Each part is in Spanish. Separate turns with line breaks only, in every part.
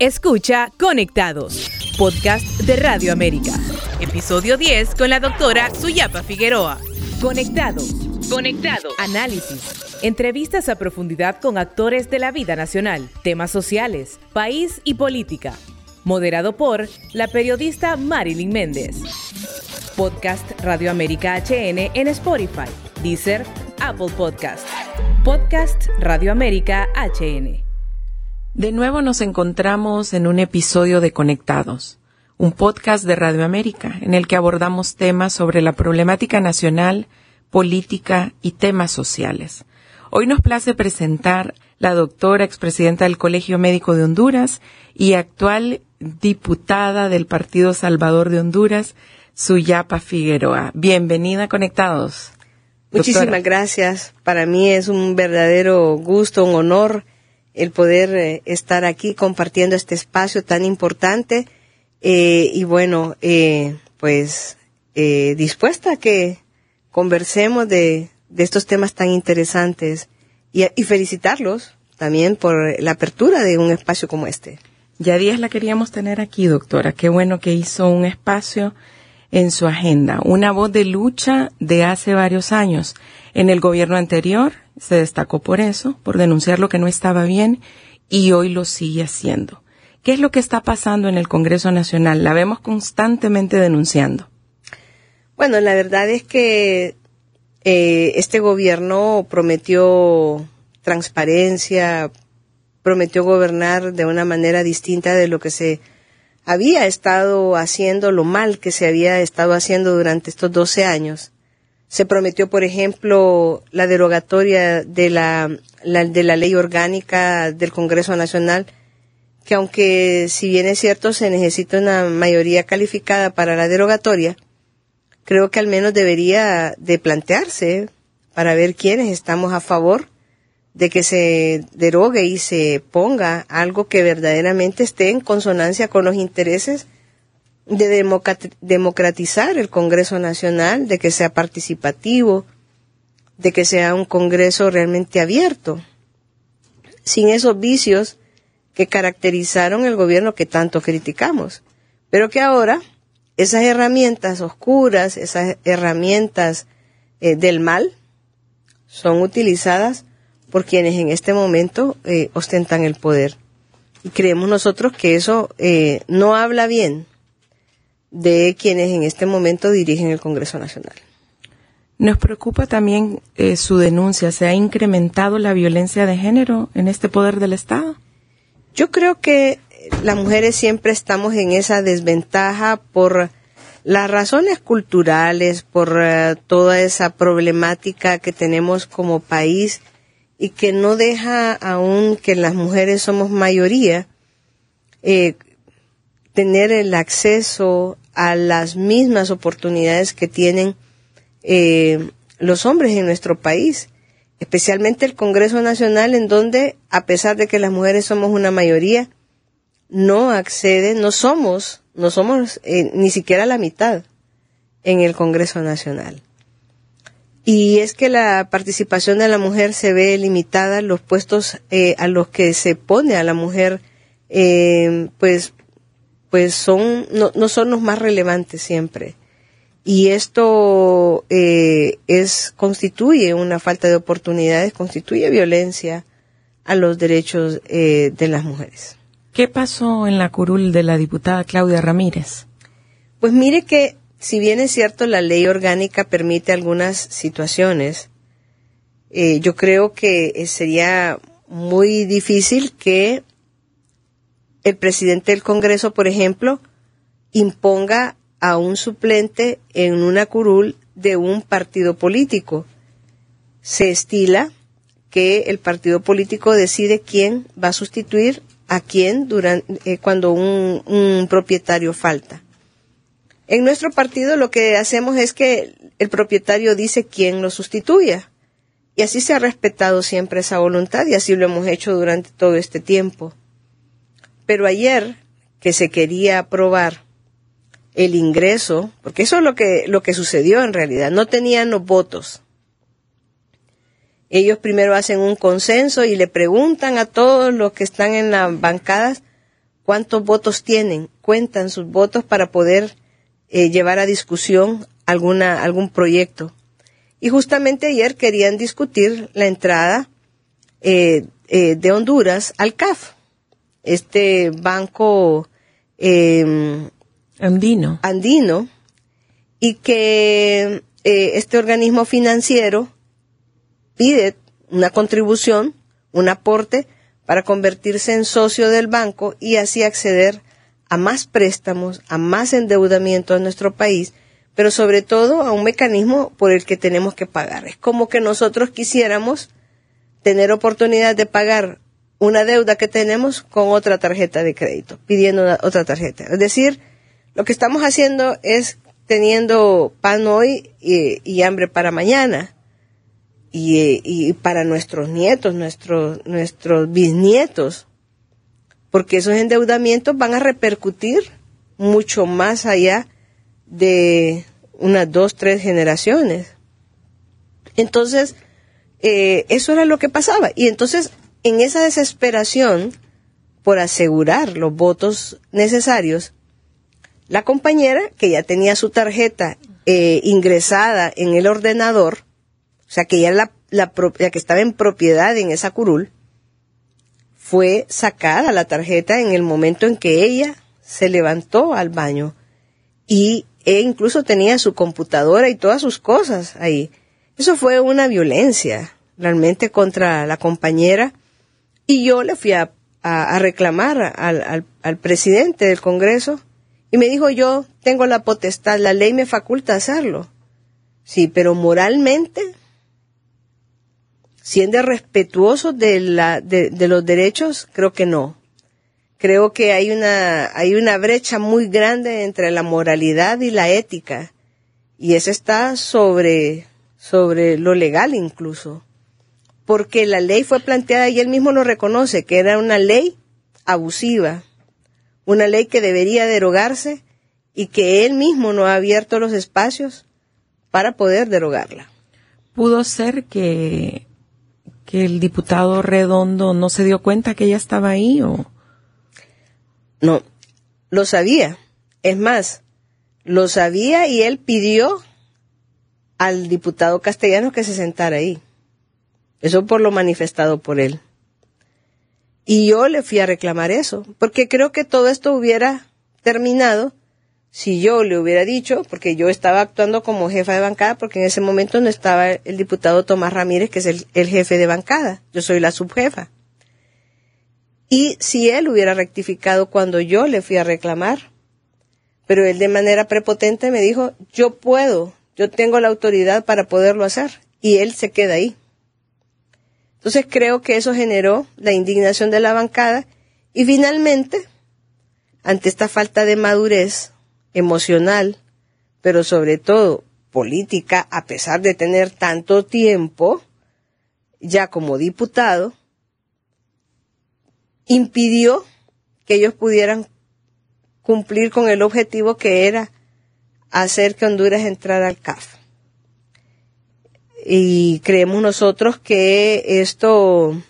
Escucha Conectados, podcast de Radio América. Episodio 10 con la doctora Suyapa Figueroa. Conectados. Conectados. Análisis. Entrevistas a profundidad con actores de la vida nacional, temas sociales, país y política. Moderado por la periodista Marilyn Méndez. Podcast Radio América HN en Spotify, Deezer, Apple Podcast. Podcast Radio América HN.
De nuevo nos encontramos en un episodio de Conectados, un podcast de Radio América en el que abordamos temas sobre la problemática nacional, política y temas sociales. Hoy nos place presentar la doctora expresidenta del Colegio Médico de Honduras y actual diputada del Partido Salvador de Honduras, Suyapa Figueroa. Bienvenida a Conectados.
Muchísimas gracias. Para mí es un verdadero gusto, un honor el poder eh, estar aquí compartiendo este espacio tan importante eh, y bueno, eh, pues dispuesta a que conversemos de, estos temas tan interesantes y, y, felicitarlos también por la apertura de un espacio como este.
Ya días la queríamos tener aquí, doctora. Qué bueno que hizo un espacio en su agenda, una voz de lucha de hace varios años. En el gobierno anterior se destacó por eso, por denunciar lo que no estaba bien y hoy lo sigue haciendo. ¿Qué es lo que está pasando en el Congreso Nacional? La vemos constantemente denunciando.
Bueno, la verdad es que eh, este gobierno prometió transparencia, prometió gobernar de una manera distinta de lo que se había estado haciendo, lo mal que se había estado haciendo durante estos 12 años. Se prometió, por ejemplo, la derogatoria de la, de la ley orgánica del Congreso Nacional, que aunque si bien es cierto se necesita una mayoría calificada para la derogatoria, creo que al menos debería de plantearse para ver quiénes estamos a favor de que se derogue y se ponga algo que verdaderamente esté en consonancia con los intereses de democratizar el Congreso Nacional, de que sea participativo, de que sea un Congreso realmente abierto, sin esos vicios que caracterizaron el gobierno que tanto criticamos, pero que ahora esas herramientas oscuras, esas herramientas eh, del mal, son utilizadas por quienes en este momento eh, ostentan el poder. Y creemos nosotros que eso eh, no habla bien de quienes en este momento dirigen el Congreso Nacional.
Nos preocupa también eh, su denuncia. ¿Se ha incrementado la violencia de género en este poder del Estado?
Yo creo que las mujeres siempre estamos en esa desventaja por las razones culturales, por toda esa problemática que tenemos como país y que no deja aún que las mujeres somos mayoría eh, tener el acceso a las mismas oportunidades que tienen eh, los hombres en nuestro país, especialmente el Congreso Nacional, en donde, a pesar de que las mujeres somos una mayoría, no acceden, no somos, no somos eh, ni siquiera la mitad en el Congreso Nacional. Y es que la participación de la mujer se ve limitada, los puestos eh, a los que se pone a la mujer, pues, pues son, no, no, son los más relevantes siempre. Y esto eh, es, constituye una falta de oportunidades, constituye violencia a los derechos de las mujeres.
¿Qué pasó en la curul de la diputada Claudia Ramírez?
Pues mire que si bien es cierto la ley orgánica permite algunas situaciones, eh, yo creo que eh, sería muy difícil que el presidente del Congreso, por ejemplo, imponga a un suplente en una curul de un partido político. Se estila que el partido político decide quién va a sustituir a quién durante, eh, cuando un propietario falta. En nuestro partido lo que hacemos es que el propietario dice quién lo sustituya. Y así se ha respetado siempre esa voluntad y así lo hemos hecho durante todo este tiempo. Pero ayer que se quería aprobar el ingreso, porque eso es lo que, lo que sucedió en realidad, no tenían los votos. Ellos primero hacen un consenso y le preguntan a todos los que están en las bancadas cuántos votos tienen, cuentan sus votos para poder eh, llevar a discusión alguna, algún proyecto. Y justamente ayer querían discutir la entrada eh, eh, de Honduras al CAF, este banco em,
andino.
andino, y que este organismo financiero pide una contribución, un aporte para convertirse en socio del banco y así acceder a más préstamos, a más endeudamiento en nuestro país, pero sobre todo a un mecanismo por el que tenemos que pagar. Es como que nosotros quisiéramos tener oportunidad de pagar una deuda que tenemos con otra tarjeta de crédito, pidiendo otra tarjeta. Es decir, lo que estamos haciendo es teniendo pan hoy y, y hambre para mañana y, para nuestros nietos, nuestros, nuestros bisnietos, porque esos endeudamientos van a repercutir mucho más allá de unas dos, tres generaciones. Entonces, eh, eso era lo que pasaba. Y entonces, en esa desesperación por asegurar los votos necesarios, la compañera, que ya tenía su tarjeta eh, ingresada en el ordenador, o sea que ya la, la, que estaba en propiedad en esa curul, fue sacada la tarjeta en el momento en que ella se levantó al baño y e incluso tenía su computadora y todas sus cosas ahí. Eso fue una violencia realmente contra la compañera y yo le fui a, a, reclamar al, al, al, presidente del Congreso y me dijo yo tengo la potestad, la ley me faculta hacerlo. Sí, pero moralmente siendo respetuoso de, la, de, los derechos, creo que no. Creo que hay una, hay una brecha muy grande entre la moralidad y la ética. Y eso está sobre, sobre lo legal incluso. Porque la ley fue planteada y él mismo lo reconoce, que era una ley abusiva. Una ley que debería derogarse y que él mismo no ha abierto los espacios para poder derogarla.
Pudo ser que que el diputado Redondo no se dio cuenta que ella estaba ahí o
no lo sabía es más lo sabía y él pidió al diputado castellano que se sentara ahí eso por lo manifestado por él y yo le fui a reclamar eso porque creo que todo esto hubiera terminado si yo le hubiera dicho, porque yo estaba actuando como jefa de bancada, porque en ese momento no estaba el diputado Tomás Ramírez, que es el, jefe de bancada, yo soy la subjefa. Y si él hubiera rectificado cuando yo le fui a reclamar, pero él de manera prepotente me dijo, yo puedo, yo tengo la autoridad para poderlo hacer, y él se queda ahí. Entonces creo que eso generó la indignación de la bancada y finalmente, ante esta falta de madurez, emocional, pero sobre todo política, a pesar de tener tanto tiempo, ya como diputado, impidió que ellos pudieran cumplir con el objetivo que era hacer que Honduras entrara al CAF. Y creemos nosotros que esto,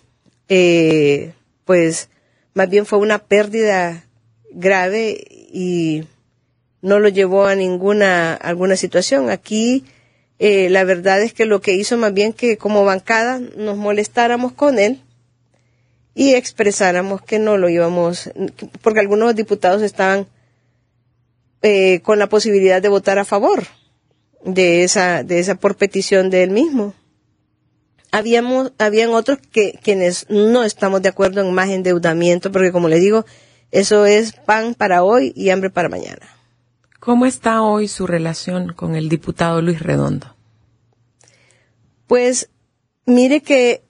eh, pues, más bien fue una pérdida grave y no lo llevó a ninguna alguna situación. Aquí eh, la verdad es que lo que hizo más bien que como bancada nos molestáramos con él y expresáramos que no lo íbamos, porque algunos diputados estaban eh, con la posibilidad de votar a favor de esa, de esa por petición de él mismo. Habíamos, habían otros que, quienes no estamos de acuerdo en más endeudamiento, porque como le digo, eso es pan para hoy y hambre para mañana.
¿Cómo está hoy su relación con el diputado Luis Redondo?
Pues mire que,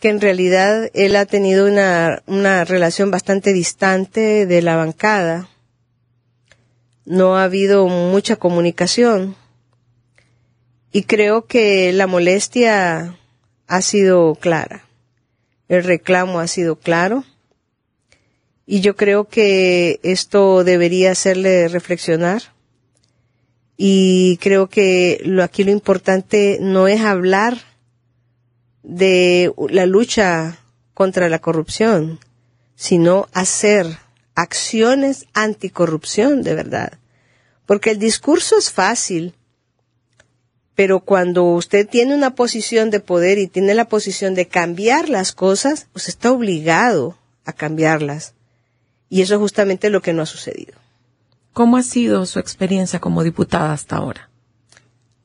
que en realidad él ha tenido una, una relación bastante distante de la bancada. No ha habido mucha comunicación. Y creo que la molestia ha sido clara. El reclamo ha sido claro y yo creo que esto debería hacerle reflexionar. Y creo que lo, aquí lo importante no es hablar de la lucha contra la corrupción, sino hacer acciones anticorrupción de verdad. Porque el discurso es fácil, pero cuando usted tiene una posición de poder y tiene la posición de cambiar las cosas, usted está obligado a cambiarlas. Y eso es justamente lo que no ha sucedido.
¿Cómo ha sido su experiencia como diputada hasta ahora?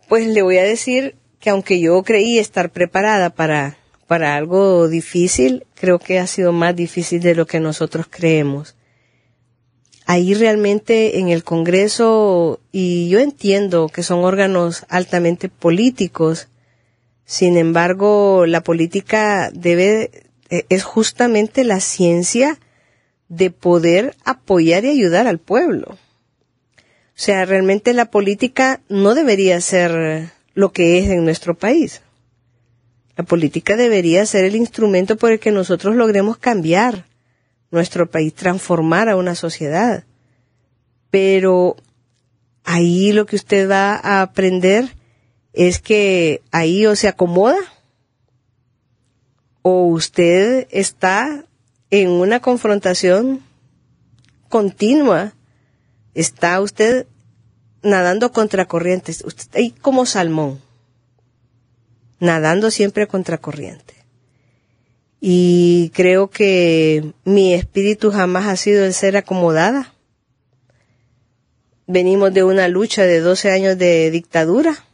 Pues le voy a decir que aunque yo creí estar preparada para, para algo difícil, creo que ha sido más difícil de lo que nosotros creemos ahí realmente en el Congreso, y yo entiendo que son órganos altamente políticos, sin embargo, la política debe, e, es justamente la ciencia de poder apoyar y ayudar al pueblo. O sea, realmente la política no debería ser lo que es en nuestro país. La política debería ser el instrumento por el que nosotros logremos cambiar nuestro país, transformar a una sociedad. Pero ahí lo que usted va a aprender es que ahí o se acomoda o usted está en una confrontación continua, está usted nadando contra corrientes, usted ahí como salmón, nadando siempre contra corriente y creo que mi espíritu jamás ha sido el ser acomodada. Venimos de una lucha de 12 años de dictadura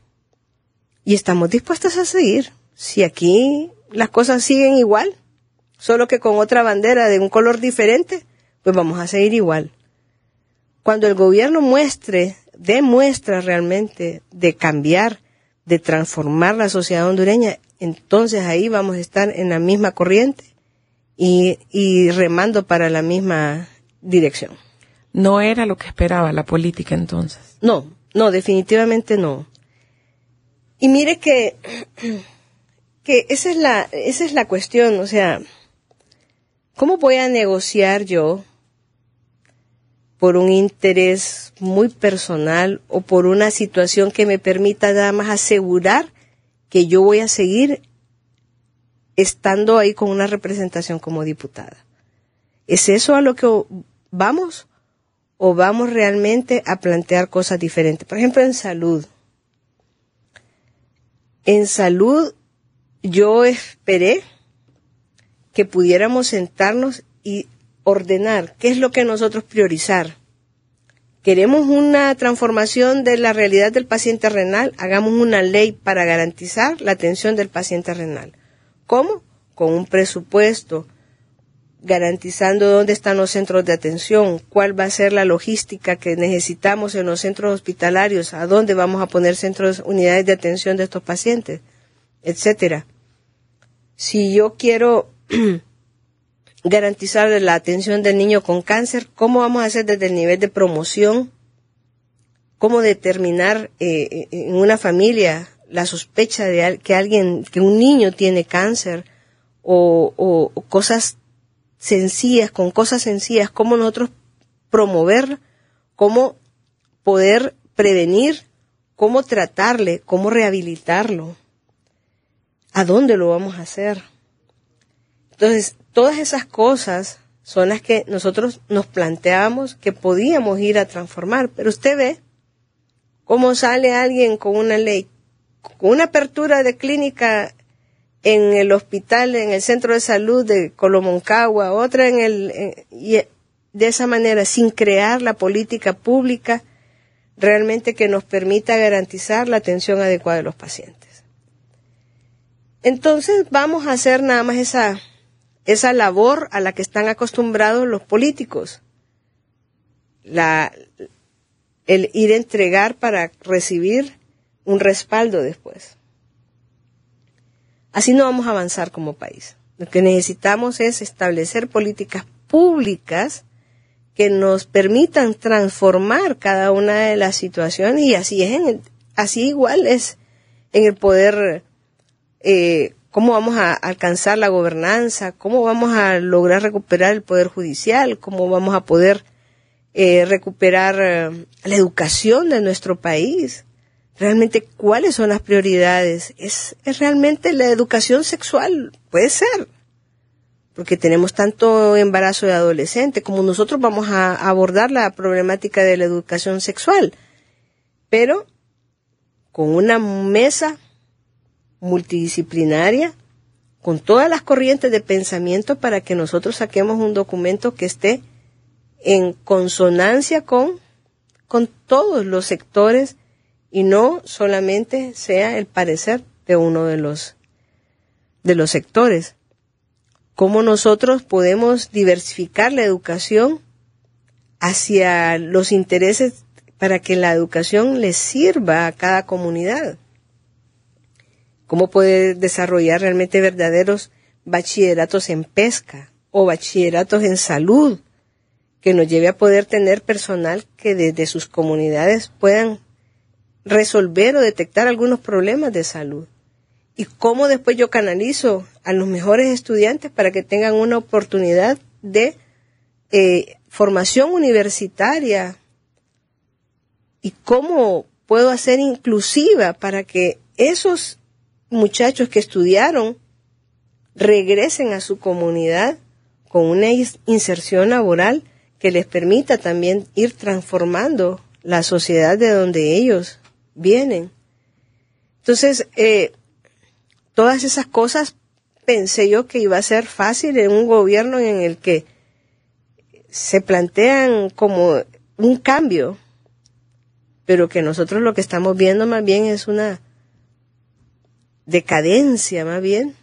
y estamos dispuestos a seguir. Si aquí las cosas siguen igual, solo que con otra bandera de un color diferente, pues vamos a seguir igual. Cuando el gobierno muestre, demuestra realmente de cambiar, de transformar la sociedad hondureña, entonces ahí vamos a estar en la misma corriente y, y remando para la misma dirección.
No era lo que esperaba la política entonces.
No, no, definitivamente no. Y mire que, que esa es la, esa es la cuestión, o sea, ¿cómo voy a negociar yo por un interés muy personal o por una situación que me permita nada más asegurar que yo voy a seguir estando ahí con una representación como diputada. ¿Es eso a lo que vamos? ¿O vamos realmente a plantear cosas diferentes? Por ejemplo, en salud. En salud yo esperé que pudiéramos sentarnos y ordenar qué es lo que nosotros priorizar queremos una transformación de la realidad del paciente renal, hagamos una ley para garantizar la atención del paciente renal. ¿Cómo? Con un presupuesto, garantizando dónde están los centros de atención, cuál va a ser la logística que necesitamos en los centros hospitalarios, a dónde vamos a poner centros, unidades de atención de estos pacientes, etcétera. Si yo quiero garantizar la atención del niño con cáncer, cómo vamos a hacer desde el nivel de promoción, cómo determinar eh, eh, en una familia la sospecha de que alguien, que un niño tiene cáncer o, cosas sencillas, con cosas sencillas, cómo nosotros promover, cómo poder prevenir, cómo tratarle, cómo rehabilitarlo, a dónde lo vamos a hacer. Entonces, Todas esas cosas son las que nosotros nos planteábamos que podíamos ir a transformar, pero usted ve cómo sale alguien con una ley, con una apertura de clínica en el hospital, en el centro de salud de Colomoncagua, otra en el, y de esa manera, sin crear la política pública realmente que nos permita garantizar la atención adecuada de los pacientes. Entonces vamos a hacer nada más esa esa labor a la que están acostumbrados los políticos. El ir a entregar para recibir un respaldo después. Así no vamos a avanzar como país. Lo que necesitamos es establecer políticas públicas que nos permitan transformar cada una de las situaciones y así es en así igual es en el poder eh, cómo vamos a alcanzar la gobernanza, cómo vamos a lograr recuperar el poder judicial, cómo vamos a poder eh, recuperar eh, la educación de nuestro país. Realmente, ¿cuáles son las prioridades? Es, es realmente la educación sexual, puede ser, porque tenemos tanto embarazo de adolescente, como nosotros vamos a abordar la problemática de la educación sexual, pero con una mesa multidisciplinaria, con todas las corrientes de pensamiento para que nosotros saquemos un documento que esté en consonancia con, con todos los sectores y no solamente sea el parecer de uno de los, de los sectores cómo nosotros podemos diversificar la educación hacia los intereses para que la educación le sirva a cada comunidad. Cómo poder desarrollar realmente verdaderos bachilleratos en pesca o bachilleratos en salud que nos lleve a poder tener personal que desde sus comunidades puedan resolver o detectar algunos problemas de salud. Y cómo después yo canalizo a los mejores estudiantes para que tengan una oportunidad de eh, formación universitaria. Y cómo puedo hacer inclusiva para que esos muchachos que estudiaron regresen a su comunidad con una inserción laboral que les permita también ir transformando la sociedad de donde ellos vienen. Entonces, eh, todas esas cosas pensé yo que iba a ser fácil en un gobierno en el que se plantean como un cambio, pero que nosotros lo que estamos viendo más bien es una decadencia más bien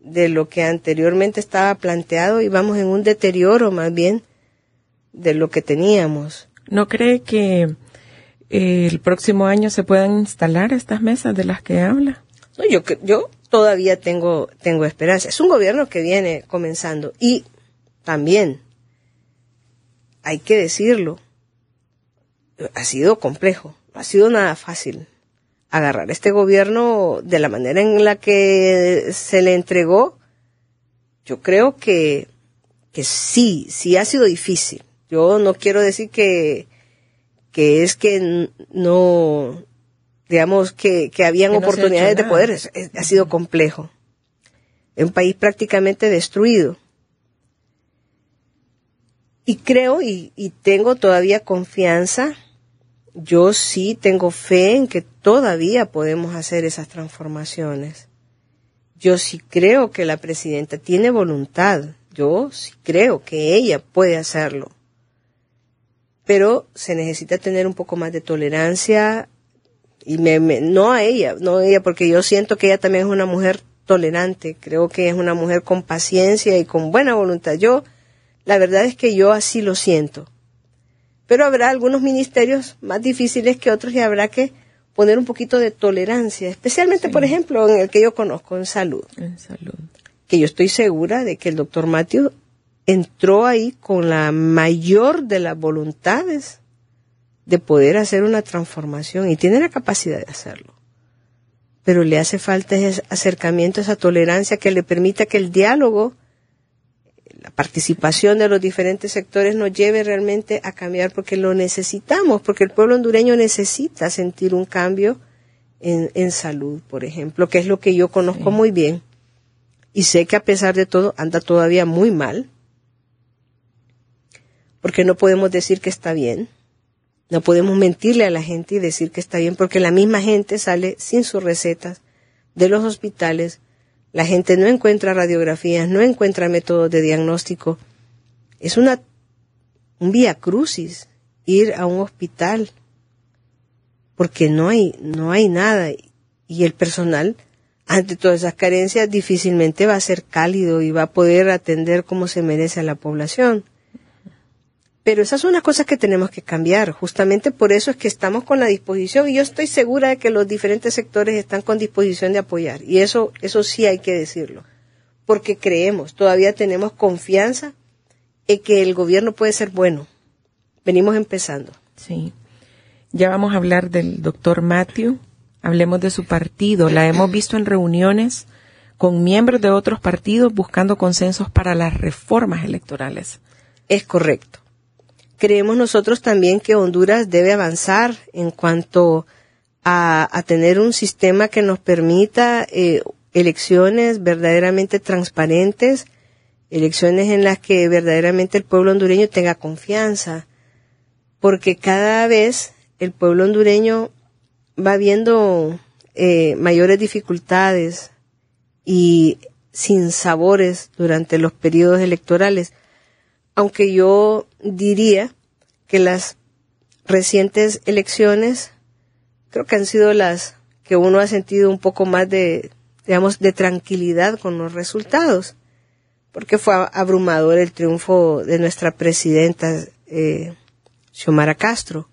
de lo que anteriormente estaba planteado y vamos en un deterioro más bien de lo que teníamos.
¿No cree que eh, el próximo año se puedan instalar estas mesas de las que habla?
yo, yo todavía tengo, tengo esperanza. Es un gobierno que viene comenzando y también, hay que decirlo, ha sido complejo, no ha sido nada fácil agarrar este gobierno de la manera en la que se le entregó. Yo creo que, que sí, sí ha sido difícil. Yo no quiero decir que, que es que no, digamos, que, que habían oportunidades de poder, ha sido complejo. Es un país prácticamente destruido. Y creo y, y tengo todavía confianza, yo sí tengo fe en que todavía podemos hacer esas transformaciones. Yo sí creo que la presidenta tiene voluntad, yo sí creo que ella puede hacerlo. Pero se necesita tener un poco más de tolerancia, y me, no a ella, no a ella, porque yo siento que ella también es una mujer tolerante, creo que es una mujer con paciencia y con buena voluntad. Yo, la verdad es que yo así lo siento. Pero habrá algunos ministerios más difíciles que otros y habrá que poner un poquito de tolerancia, especialmente, por ejemplo, en el que yo conozco, en salud.
En salud.
Que yo estoy segura de que el doctor Matthew entró ahí con la mayor de las voluntades de poder hacer una transformación y tiene la capacidad de hacerlo. Pero le hace falta ese acercamiento, esa tolerancia que le permita que el diálogo, la participación de los diferentes sectores nos lleve realmente a cambiar porque lo necesitamos, porque el pueblo hondureño necesita sentir un cambio en, salud, por ejemplo, que es lo que yo conozco muy bien. Y sé que a pesar de todo anda todavía muy mal, porque no podemos decir que está bien no podemos mentirle a la gente y decir que está bien porque la misma gente sale sin sus recetas de los hospitales. La gente no encuentra radiografías, no encuentra métodos de diagnóstico. Es una, un vía crucis ir a un hospital porque no hay, no hay nada y el personal ante todas esas carencias difícilmente va a ser cálido y va a poder atender como se merece a la población. Pero esas son las cosas que tenemos que cambiar. Justamente por eso es que estamos con la disposición y yo estoy segura de que los diferentes sectores están con disposición de apoyar. Y eso, eso sí hay que decirlo. Porque creemos, todavía tenemos confianza en que el gobierno puede ser bueno. Venimos empezando.
Sí. Ya vamos a hablar del doctor Matthew. Hablemos de su partido. La hemos visto en reuniones con miembros de otros partidos buscando consensos para las reformas electorales.
Es correcto creemos nosotros también que Honduras debe avanzar en cuanto a, tener un sistema que nos permita eh, elecciones verdaderamente transparentes, elecciones en las que verdaderamente el pueblo hondureño tenga confianza, porque cada vez el pueblo hondureño va viendo eh, mayores dificultades y sin sabores durante los periodos electorales, aunque yo diría que las recientes elecciones creo que han sido las que uno ha sentido un poco más de, digamos, de tranquilidad con los resultados, porque fue abrumador el triunfo de nuestra presidenta eh, Xiomara Castro.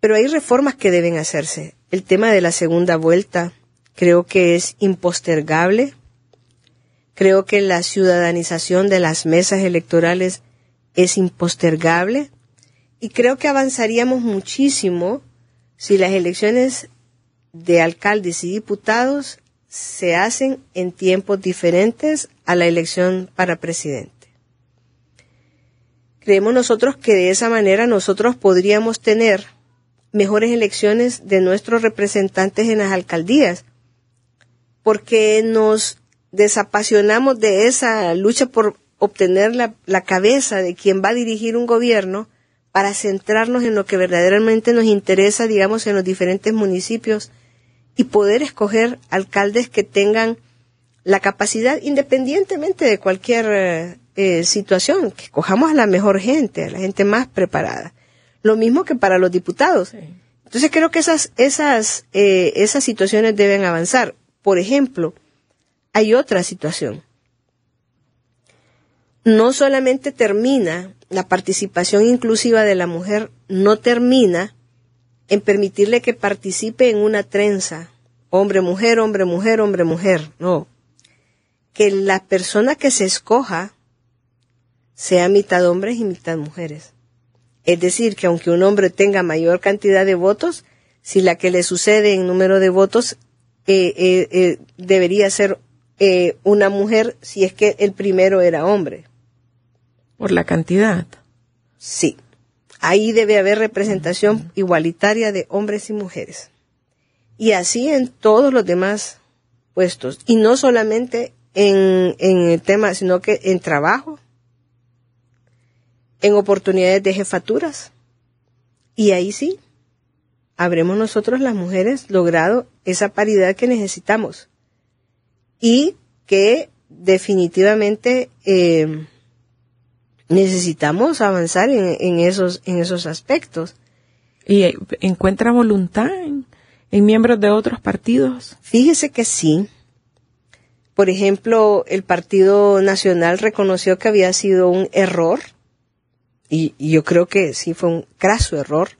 Pero hay reformas que deben hacerse. El tema de la segunda vuelta creo que es impostergable. Creo que la ciudadanización de las mesas electorales es impostergable. Y creo que avanzaríamos muchísimo si las elecciones de alcaldes y diputados se hacen en tiempos diferentes a la elección para presidente. Creemos nosotros que de esa manera nosotros podríamos tener mejores elecciones de nuestros representantes en las alcaldías, porque nos desapasionamos de esa lucha por obtener la, la, cabeza de quien va a dirigir un gobierno para centrarnos en lo que verdaderamente nos interesa, digamos, en los diferentes municipios y poder escoger alcaldes que tengan la capacidad, independientemente de cualquier eh, eh, situación, que escojamos a la mejor gente, a la gente más preparada. Lo mismo que para los diputados. Entonces creo que esas, esas, eh, esas situaciones deben avanzar. Por ejemplo, hay otra situación. No solamente termina la participación inclusiva de la mujer, no termina en permitirle que participe en una trenza, hombre-mujer, hombre-mujer, hombre-mujer, no. Que la persona que se escoja sea mitad hombres y mitad mujeres. Es decir, que aunque un hombre tenga mayor cantidad de votos, si la que le sucede en número de votos eh, eh, eh, debería ser una mujer si es que el primero era hombre.
Por la cantidad.
Sí. Ahí debe haber representación igualitaria de hombres y mujeres. Y así en todos los demás puestos. Y no solamente en, en el tema, sino que en trabajo, en oportunidades de jefaturas. Y ahí sí, habremos nosotros las mujeres logrado esa paridad que necesitamos. Y que definitivamente eh, necesitamos avanzar en, esos, en esos aspectos.
¿Y eh, encuentra voluntad en, en miembros de otros partidos?
Fíjese que sí. Por ejemplo, el Partido Nacional reconoció que había sido un error, y, y, yo creo que sí fue un craso error,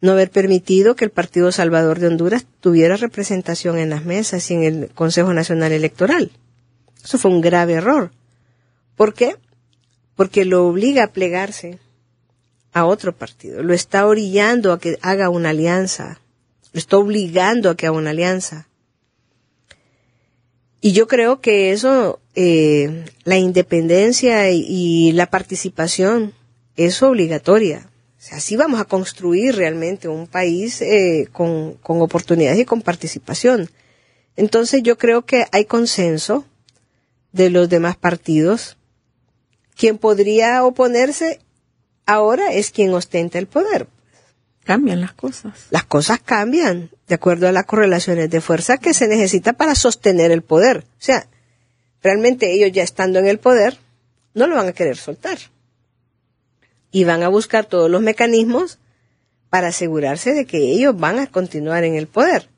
no haber permitido que el Partido Salvador de Honduras tuviera representación en las mesas y en el Consejo Nacional Electoral. Eso fue un grave error. ¿Por qué? porque lo obliga a plegarse a otro partido, lo está orillando a que haga una alianza, lo está obligando a que haga una alianza. Y yo creo que eso, eh, la independencia y, la participación es obligatoria. Así vamos a construir realmente un país eh, con, con oportunidades y con participación. Entonces yo creo que hay consenso de los demás partidos quien podría oponerse ahora es quien ostenta el poder.
Cambian las cosas.
Las cosas cambian de acuerdo a las correlaciones de fuerza que se necesita para sostener el poder. O sea, realmente ellos ya estando en el poder, no lo van a querer soltar. Y van a buscar todos los mecanismos para asegurarse de que ellos van a continuar en el poder.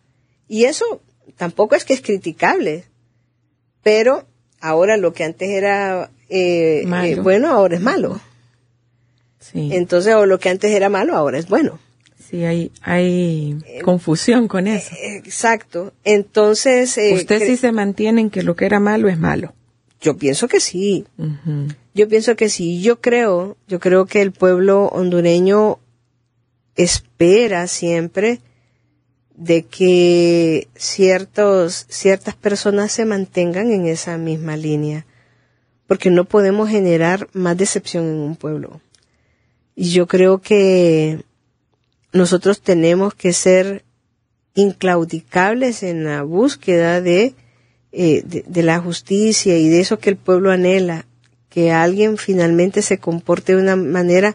Y eso tampoco es que es criticable, pero ahora lo que antes era eh, eh, bueno, ahora es malo. Entonces, o lo que antes era malo, ahora es bueno.
Sí, hay, hay eh, confusión con eso.
exacto. Entonces...
Usted sí se mantiene en que lo que era malo es malo.
Yo pienso que sí. Yo pienso que sí. Yo creo, yo creo que el pueblo hondureño espera siempre de que ciertos, ciertas personas se mantengan en esa misma línea porque no podemos generar más decepción en un pueblo. Y yo creo que nosotros tenemos que ser inclaudicables en la búsqueda de eh, de, la justicia y de eso que el pueblo anhela, que alguien finalmente se comporte de una manera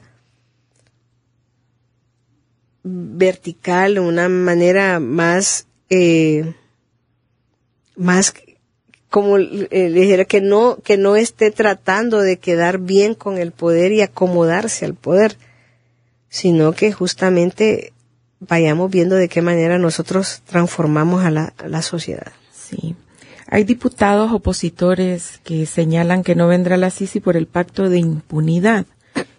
vertical, una manera más, eh, más como eh, dijera que no que no esté tratando de quedar bien con el poder y acomodarse al poder, sino que justamente vayamos viendo de qué manera nosotros transformamos a la, a la sociedad.
Sí. Hay diputados opositores que señalan que no vendrá la Sisi por el pacto de impunidad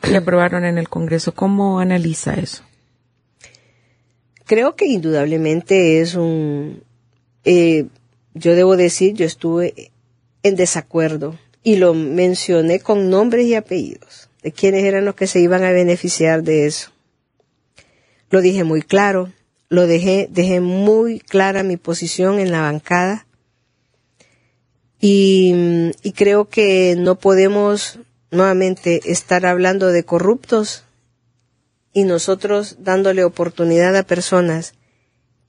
que aprobaron en el Congreso. ¿Cómo analiza eso?
Creo que indudablemente es un... Eh, yo debo decir, yo estuve en desacuerdo y lo mencioné con nombres y apellidos de quiénes eran los que se iban a beneficiar de eso. Lo dije muy claro, lo dejé, dejé muy clara mi posición en la bancada y, creo que no podemos nuevamente estar hablando de corruptos y nosotros dándole oportunidad a personas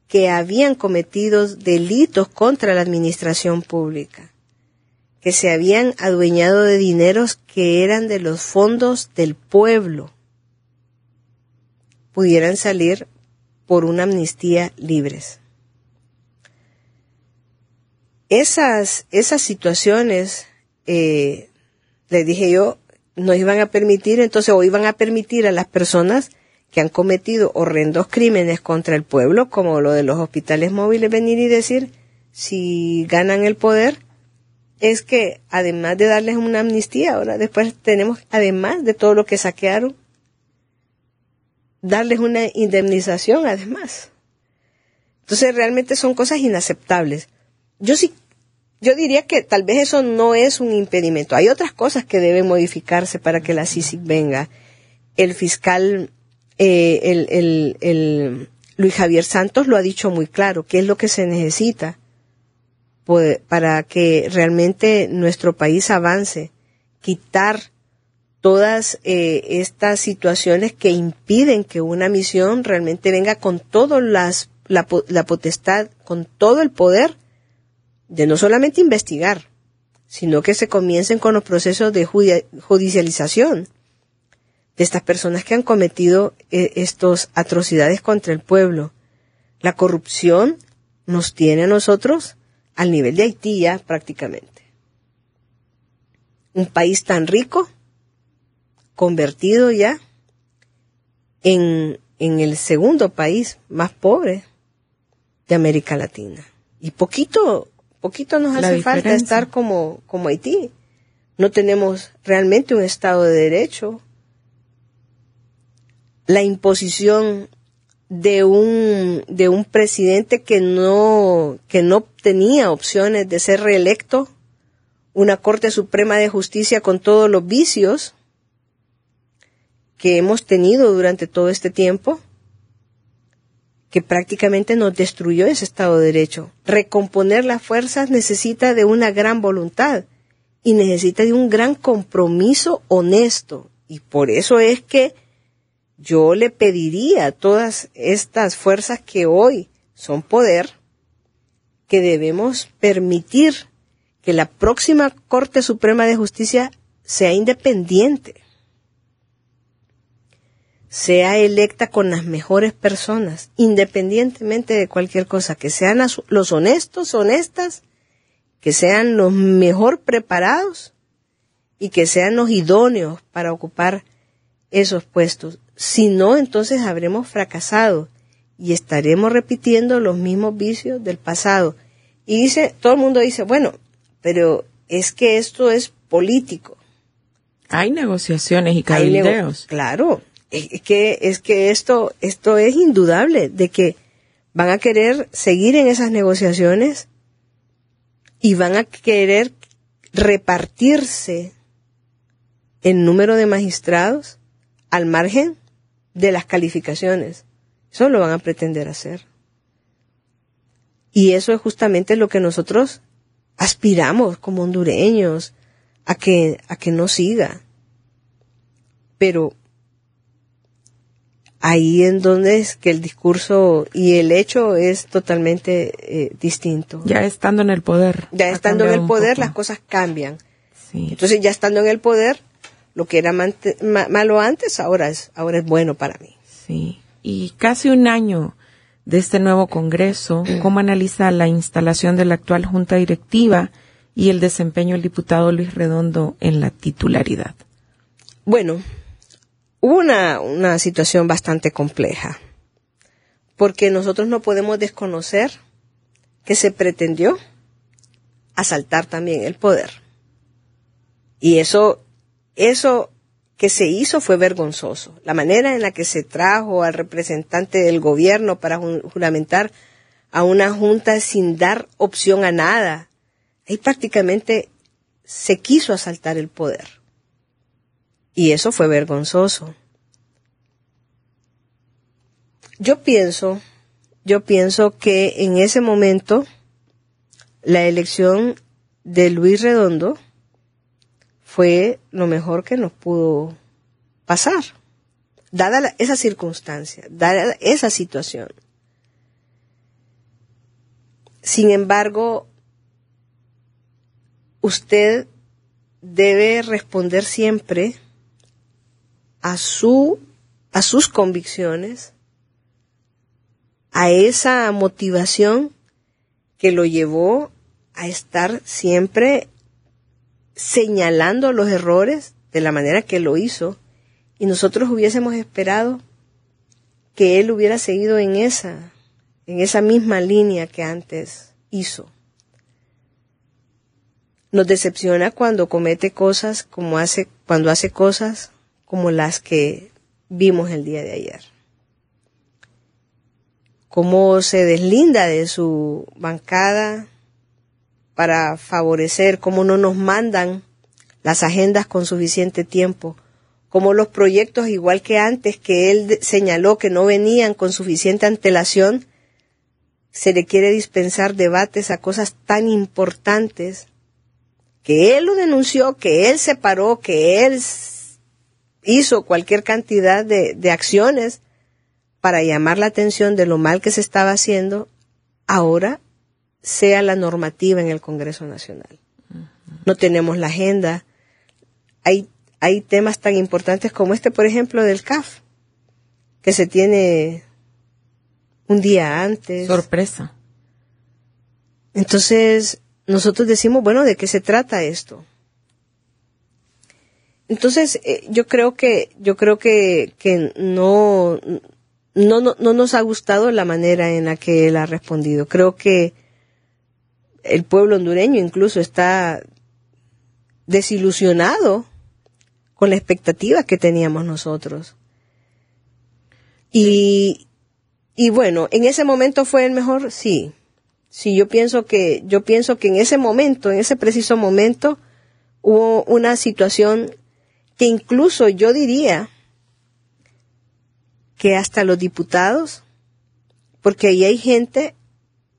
que habían cometido delitos contra la administración pública, que se habían adueñado de dineros que eran de los fondos del pueblo, pudieran salir por una amnistía libres esas, esas situaciones, eh, les dije yo, nos iban a permitir, entonces, o iban a permitir a las personas que han cometido horrendos crímenes contra el pueblo, como lo de los hospitales móviles, venir y decir, si ganan el poder, es que además de darles una amnistía, ahora después tenemos, además de todo lo que saquearon, darles una indemnización además. Entonces realmente son cosas inaceptables yo sí, yo diría que tal vez eso no es un impedimento. Hay otras cosas que deben modificarse para que la CICIC venga. El fiscal, eh, el, el, el Luis Javier Santos lo ha dicho muy claro, qué es lo que se necesita para que realmente nuestro país avance, quitar todas eh, estas situaciones que impiden que una misión realmente venga con todas las la, la potestad, con todo el poder de no solamente investigar, sino que se comiencen con los procesos de judicialización de estas personas que han cometido eh, estas atrocidades contra el pueblo. La corrupción nos tiene a nosotros al nivel de Haití ya prácticamente. Un país tan rico, convertido ya en, en el segundo país más pobre de América Latina. Y poquito Poquito nos hace falta estar como, como Haití. No tenemos realmente un Estado de Derecho. La imposición de un, de un presidente que no, que no tenía opciones de ser reelecto, una Corte Suprema de Justicia con todos los vicios que hemos tenido durante todo este tiempo, que prácticamente nos destruyó ese Estado de Derecho. Recomponer las fuerzas necesita de una gran voluntad y necesita de un gran compromiso honesto. Y por eso es que yo le pediría a todas estas fuerzas que hoy son poder, que debemos permitir que la próxima Corte Suprema de Justicia sea independiente sea electa con las mejores personas, independientemente de cualquier cosa, que sean los honestos, honestas, que sean los mejor preparados y que sean los idóneos para ocupar esos puestos. Si no, entonces habremos fracasado y estaremos repitiendo los mismos vicios del pasado. Y dice, todo el mundo dice, bueno, pero es que esto es político.
Hay negociaciones y cabildeos.
claro, es que, es que esto, esto es indudable, de que van a querer seguir en esas negociaciones y van a querer repartirse el número de magistrados al margen de las calificaciones. Eso lo van a pretender hacer. Y eso es justamente lo que nosotros aspiramos como hondureños a que, a que no siga. Pero ahí en donde es que el discurso y el hecho es totalmente eh, distinto.
Ya estando en el poder.
Ya estando en el poder las cosas cambian. Entonces ya estando en el poder, lo que era malo antes ahora es, ahora es bueno para mí.
Sí. Y casi un año de este nuevo Congreso, ¿cómo analiza la instalación de la actual Junta Directiva y el desempeño del diputado Luis Redondo en la titularidad?
Bueno, una, una situación bastante compleja, porque nosotros no podemos desconocer que se pretendió asaltar también el poder. Y eso, eso que se hizo fue vergonzoso. La manera en la que se trajo al representante del gobierno para juramentar a una junta sin dar opción a nada. Ahí prácticamente se quiso asaltar el poder. Y eso fue vergonzoso. Yo pienso, yo pienso que en ese momento la elección de Luis Redondo fue lo mejor que nos pudo pasar, dada esa circunstancia, dada esa situación. Sin embargo, usted debe responder siempre a su a sus convicciones, a esa motivación que lo llevó a estar siempre señalando los errores de la manera que lo hizo y nosotros hubiésemos esperado que él hubiera seguido en esa, en esa misma línea que antes hizo. Nos decepciona cuando comete cosas como hace, cuando hace cosas como las que vimos el día de ayer. Cómo se deslinda de su bancada, para favorecer, cómo no nos mandan las agendas con suficiente tiempo, cómo los proyectos, igual que antes, que él señaló que no venían con suficiente antelación, se le quiere dispensar debates a cosas tan importantes que él lo denunció, que él separó, que él hizo cualquier cantidad de, de acciones para llamar la atención de lo mal que se estaba haciendo, ahora sea la normativa en el Congreso Nacional. No tenemos la agenda. Hay, hay temas tan importantes como este, por ejemplo, del CAF, que se tiene un día antes.
Sorpresa.
Entonces, nosotros decimos, bueno, ¿de qué se trata esto? Entonces, eh, yo creo que, yo creo que, que no, no, no, no nos ha gustado la manera en la que él ha respondido. Creo que el pueblo hondureño incluso está desilusionado con la expectativa que teníamos nosotros. Y, y bueno, en ese momento fue el mejor, sí. Sí, yo pienso que, yo pienso que en ese momento, en ese preciso momento, hubo una situación que incluso yo diría que hasta los diputados, porque ahí hay gente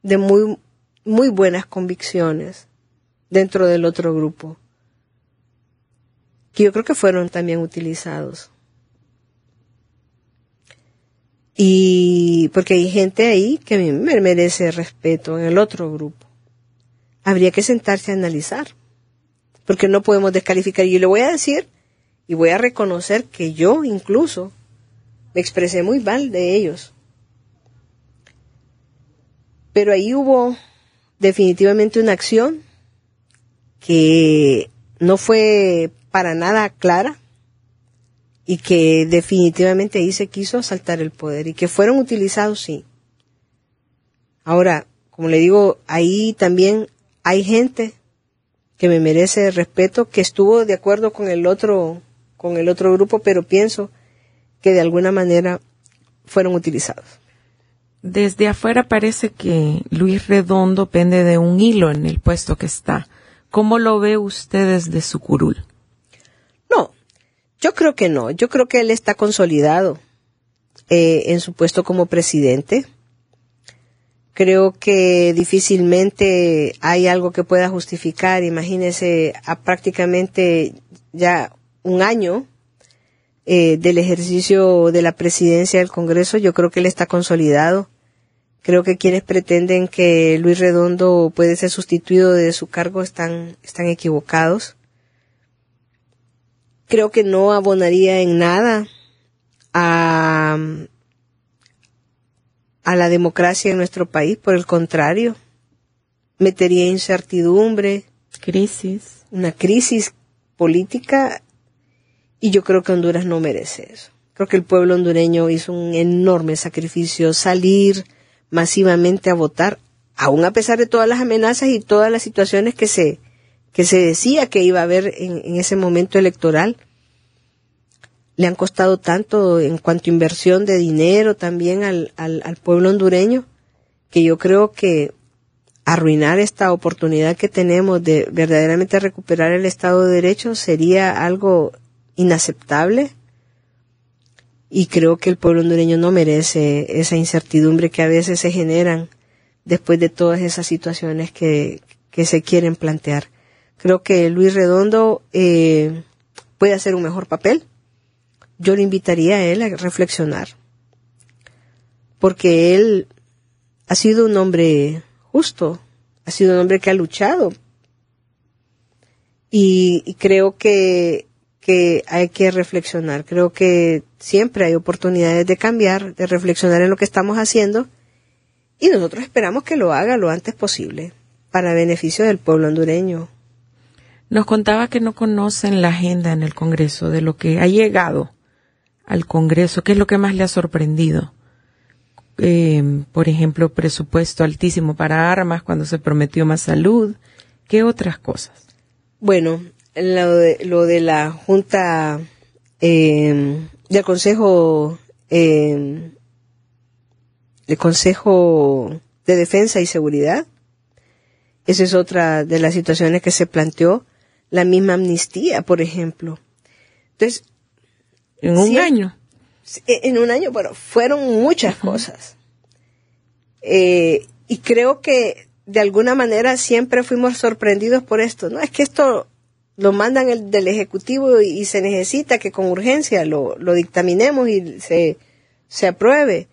de muy muy buenas convicciones dentro del otro grupo, que yo creo que fueron también utilizados. Y porque hay gente ahí que me merece respeto en el otro grupo. Habría que sentarse a analizar, porque no podemos descalificar. Y yo le voy a decir y voy a reconocer que yo incluso me expresé muy mal de ellos. Pero ahí hubo definitivamente una acción que no fue para nada clara y que definitivamente ahí se quiso asaltar el poder y que fueron utilizados, sí. Ahora, como le digo, ahí también hay gente que me merece respeto, que estuvo de acuerdo con el otro, con el otro grupo, pero pienso que de alguna manera fueron utilizados.
Desde afuera parece que Luis Redondo pende de un hilo en el puesto que está. ¿Cómo lo ve usted desde su curul?
No, yo creo que no. Yo creo que él está consolidado eh, en su puesto como presidente. Creo que difícilmente hay algo que pueda justificar. Imagínese a prácticamente ya un año eh, del ejercicio de la presidencia del Congreso, yo creo que él está consolidado. Creo que quienes pretenden que Luis Redondo puede ser sustituido de su cargo están, están equivocados. Creo que no abonaría en nada a, a la democracia en nuestro país, por el contrario, metería incertidumbre.
Crisis.
Una crisis política y yo creo que Honduras no merece eso. Creo que el pueblo hondureño hizo un enorme sacrificio salir masivamente a votar, aún a pesar de todas las amenazas y todas las situaciones que se, que se decía que iba a haber en, ese momento electoral. Le han costado tanto en cuanto a inversión de dinero también al, al, al pueblo hondureño, que yo creo que arruinar esta oportunidad que tenemos de verdaderamente recuperar el Estado de Derecho sería algo inaceptable y creo que el pueblo hondureño no merece esa incertidumbre que a veces se generan después de todas esas situaciones que, que se quieren plantear. Creo que Luis Redondo eh, puede hacer un mejor papel. Yo le invitaría a él a reflexionar, porque él ha sido un hombre justo, ha sido un hombre que ha luchado. Y, y creo que que hay que reflexionar. Creo que siempre hay oportunidades de cambiar, de reflexionar en lo que estamos haciendo y nosotros esperamos que lo haga lo antes posible para beneficio del pueblo hondureño.
Nos contaba que no conocen la agenda en el Congreso de lo que ha llegado al Congreso. ¿Qué es lo que más le ha sorprendido? Eh, por ejemplo, presupuesto altísimo para armas cuando se prometió más salud. ¿Qué otras cosas?
Bueno, lo de, lo de la Junta eh, del Consejo eh, el Consejo de Defensa y Seguridad. Esa es otra de las situaciones que se planteó. La misma amnistía, por ejemplo. Entonces.
En un año.
En un año, bueno, fueron muchas cosas. Eh, y creo que de alguna manera siempre fuimos sorprendidos por esto. No, es que esto lo mandan el, del Ejecutivo y, se necesita que con urgencia lo, lo dictaminemos y se, se apruebe.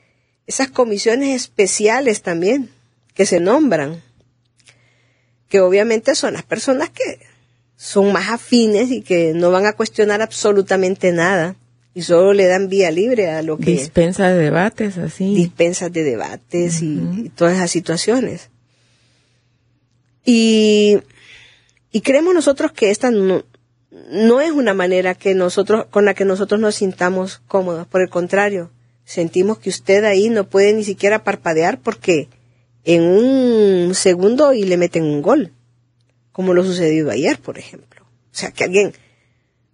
Esas comisiones especiales también que se nombran, que obviamente son las personas que son más afines y que no van a cuestionar absolutamente nada y solo le dan vía libre a lo que...
Dispensa de debates, así.
Dispensas de debates y, y todas esas situaciones. Y y creemos nosotros que esta no, es una manera que nosotros, con la que nosotros nos sintamos cómodos. Por el contrario, sentimos que usted ahí no puede ni siquiera parpadear porque en un segundo y le meten un gol, como lo sucedido ayer, por ejemplo. O sea, que alguien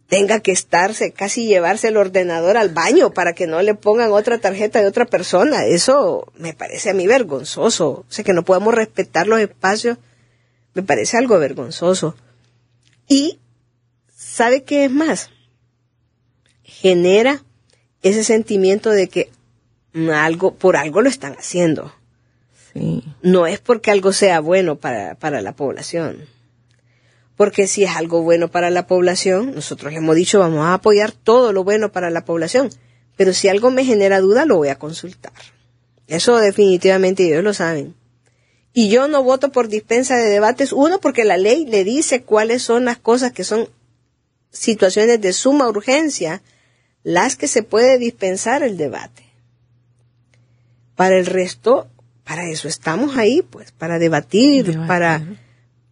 tenga que estarse, casi llevarse el ordenador al baño para que no le pongan otra tarjeta de otra persona. Eso me parece a mí vergonzoso. O sea, que no podemos respetar los espacios me parece algo vergonzoso. Y, ¿sabe qué es más? Genera ese sentimiento de que algo, por algo lo están haciendo.
Sí.
No es porque algo sea bueno para, para la población. Porque si es algo bueno para la población, nosotros le hemos dicho vamos a apoyar todo lo bueno para la población. Pero si algo me genera duda, lo voy a consultar. Eso definitivamente ellos lo saben. Y yo no voto por dispensa de debates, uno, porque la ley le dice cuáles son las cosas que son situaciones de suma urgencia, las que se puede dispensar el debate. Para el resto, para eso estamos ahí, pues, para debatir, para,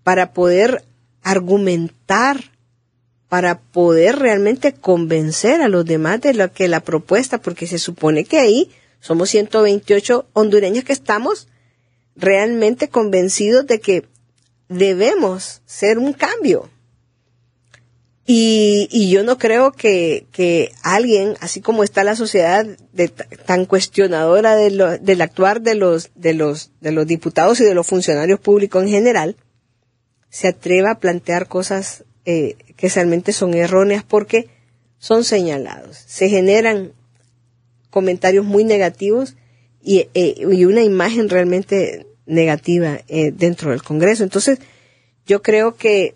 para poder argumentar, para poder realmente convencer a los demás de lo que la propuesta, porque se supone que ahí somos 128 hondureños que estamos realmente convencidos de que debemos ser un cambio. Y, y yo no creo que, que, alguien, así como está la sociedad de, tan cuestionadora de lo, del actuar de los, de, los, de los diputados y de los funcionarios públicos en general, se atreva a plantear cosas eh, que realmente son erróneas porque son señalados. Se generan comentarios muy negativos y, eh, y una imagen realmente negativa eh, dentro del Congreso. Entonces, yo creo que,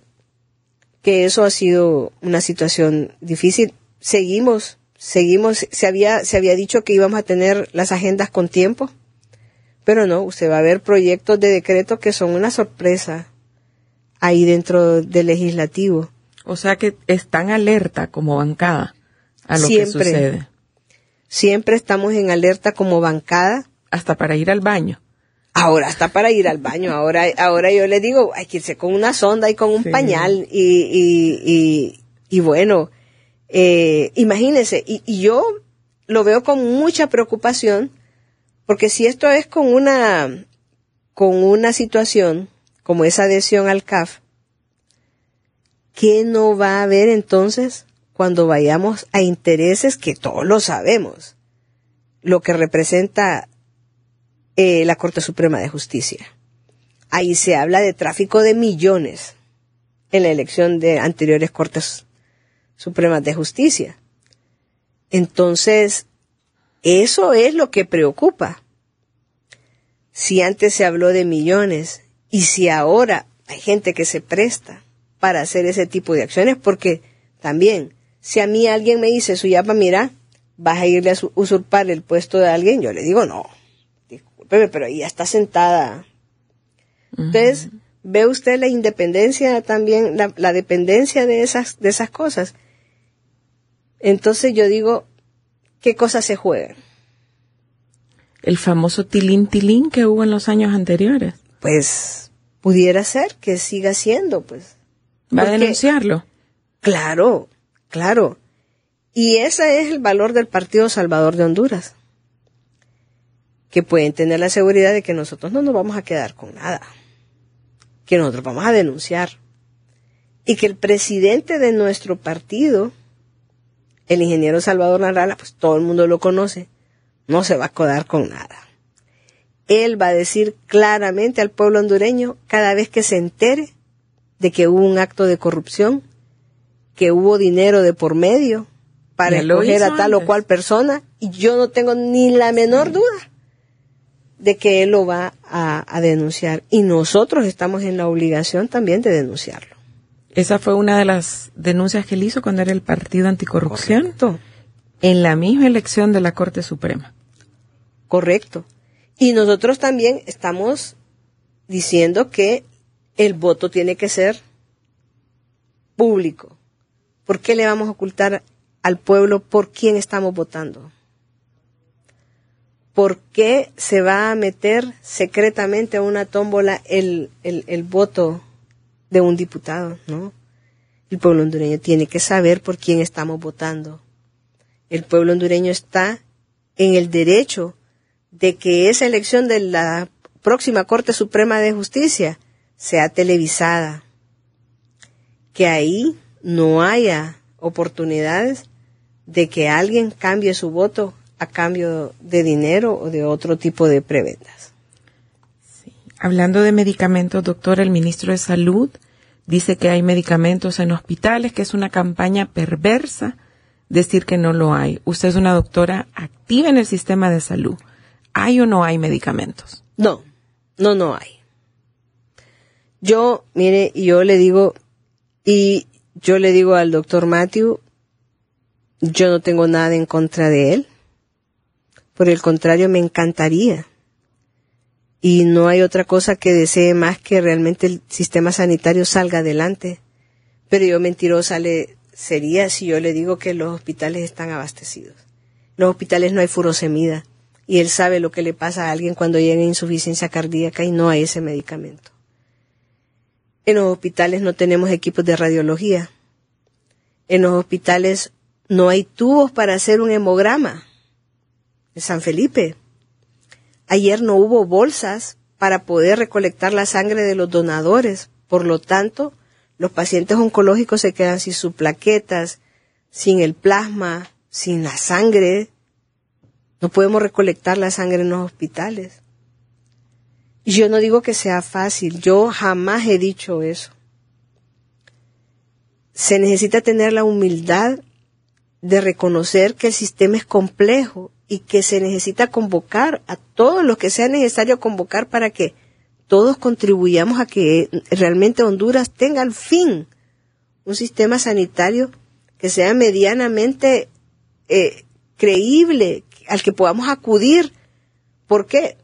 que eso ha sido una situación difícil. Seguimos seguimos, se había, se había dicho que íbamos a tener las agendas con tiempo, pero no, usted va a ver proyectos de decreto que son una sorpresa ahí dentro del legislativo.
O sea que están alerta como bancada a lo que sucede.
Siempre estamos en alerta como bancada.
Hasta para ir al baño.
Ahora hasta para ir al baño. Ahora, ahora yo le digo, hay que irse con una sonda y con un pañal. Y, y, y, y bueno, eh, imagínense, y, y, yo lo veo con mucha preocupación, porque si esto es con una, con una situación como esa adhesión al CAF, ¿qué no va a haber entonces cuando vayamos a intereses que todos lo sabemos? Lo que representa eh, la Corte Suprema de Justicia. Ahí se habla de tráfico de millones en la elección de anteriores Cortes Supremas de Justicia. Entonces, eso es lo que preocupa. Si antes se habló de millones y si ahora hay gente que se presta para hacer ese tipo de acciones, porque también, si a mí alguien me dice, Suyapa, mira, vas a irle a usurpar el puesto de alguien, yo le digo, no, pero ella está sentada. Entonces, ve usted la independencia también, la, la, dependencia de esas, de esas cosas. Entonces yo digo, ¿qué cosas se juegan?
El famoso tilín tilín que hubo en los años anteriores.
Pues pudiera ser que siga siendo, pues.
¿Va a denunciarlo?
Claro, claro. Y ese es el valor del Partido Salvador de Honduras. Que pueden tener la seguridad de que nosotros no nos vamos a quedar con nada. Que nosotros vamos a denunciar. Y que el presidente de nuestro partido el ingeniero Salvador Narrala, pues todo el mundo lo conoce, no se va a acordar con nada. Él va a decir claramente al pueblo hondureño cada vez que se entere de que hubo un acto de corrupción, que hubo dinero de por medio para escoger a tal o cual persona, y yo no tengo ni la menor duda de que él lo va a, a denunciar. Y nosotros estamos en la obligación también de denunciarlo.
Esa fue una de las denuncias que él hizo cuando era el Partido Anticorrupción. Correcto. En la misma elección de la Corte Suprema.
Correcto. Y nosotros también estamos diciendo que el voto tiene que ser público. ¿Por qué le vamos a ocultar al pueblo por quién estamos votando? ¿Por qué se va a meter secretamente a una tómbola el, el, el voto de un diputado, ¿no? El pueblo hondureño tiene que saber por quién estamos votando. El pueblo hondureño está en el derecho de que esa elección de la próxima Corte Suprema de Justicia sea televisada. Que ahí no haya oportunidades de que alguien cambie su voto a cambio de dinero o de otro tipo de prebendas.
Hablando de medicamentos, doctor, el ministro de Salud dice que hay medicamentos en hospitales, que es una campaña perversa decir que no lo hay. Usted es una doctora activa en el sistema de salud. ¿Hay o no hay medicamentos?
No, no, no hay. Yo, mire, yo le digo, y yo le digo al doctor Matthew, yo no tengo nada en contra de él. Por el contrario, me encantaría y no hay otra cosa que desee más que realmente el sistema sanitario salga adelante. Pero yo mentirosa le sería si yo le digo que los hospitales están abastecidos. En los hospitales no hay furosemida y él sabe lo que le pasa a alguien cuando llega insuficiencia cardíaca y no hay ese medicamento. En los hospitales no tenemos equipos de radiología. En los hospitales no hay tubos para hacer un hemograma. En San Felipe Ayer no hubo bolsas para poder recolectar la sangre de los donadores. Por lo tanto, los pacientes oncológicos se quedan sin sus plaquetas, sin el plasma, sin la sangre. No podemos recolectar la sangre en los hospitales. Y yo no digo que sea fácil, yo jamás he dicho eso. Se necesita tener la humildad de reconocer que el sistema es complejo y que se necesita convocar a todos los que sea necesario convocar para que todos contribuyamos a que realmente Honduras tenga al fin un sistema sanitario que sea medianamente eh, creíble al que podamos acudir. ¿Por qué?